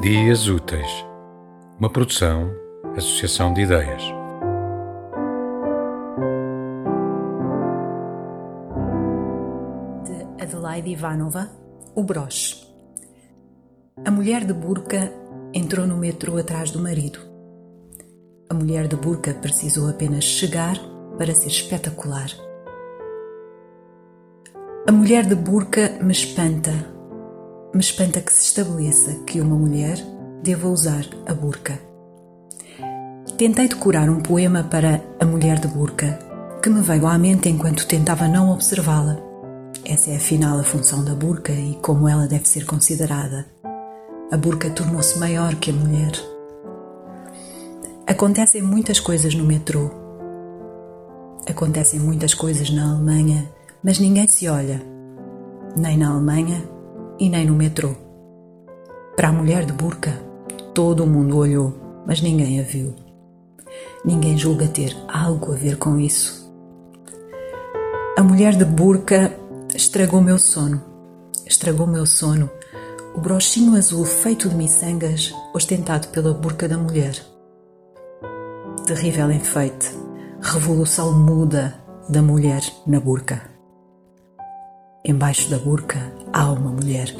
Dias Úteis, uma produção, associação de ideias. De Adelaide Ivanova, O Broche. A mulher de burca entrou no metrô atrás do marido. A mulher de burca precisou apenas chegar para ser espetacular. A mulher de burca me espanta. Me espanta que se estabeleça que uma mulher deva usar a burca. Tentei decorar um poema para a mulher de burca, que me veio à mente enquanto tentava não observá-la. Essa é afinal a função da burca e como ela deve ser considerada. A burca tornou-se maior que a mulher. Acontecem muitas coisas no metrô. Acontecem muitas coisas na Alemanha, mas ninguém se olha, nem na Alemanha e nem no metrô. Para a mulher de burca, todo o mundo olhou, mas ninguém a viu. Ninguém julga ter algo a ver com isso. A mulher de burca estragou meu sono. Estragou meu sono o brochinho azul feito de miçangas ostentado pela burca da mulher. Terrível enfeite, revolução muda da mulher na burca. Embaixo da burca há uma mulher.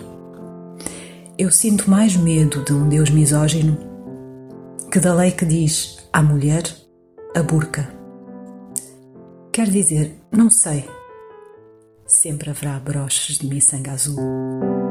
Eu sinto mais medo de um Deus misógino que da lei que diz à mulher a burca. Quer dizer, não sei. Sempre haverá broches de miçanga azul.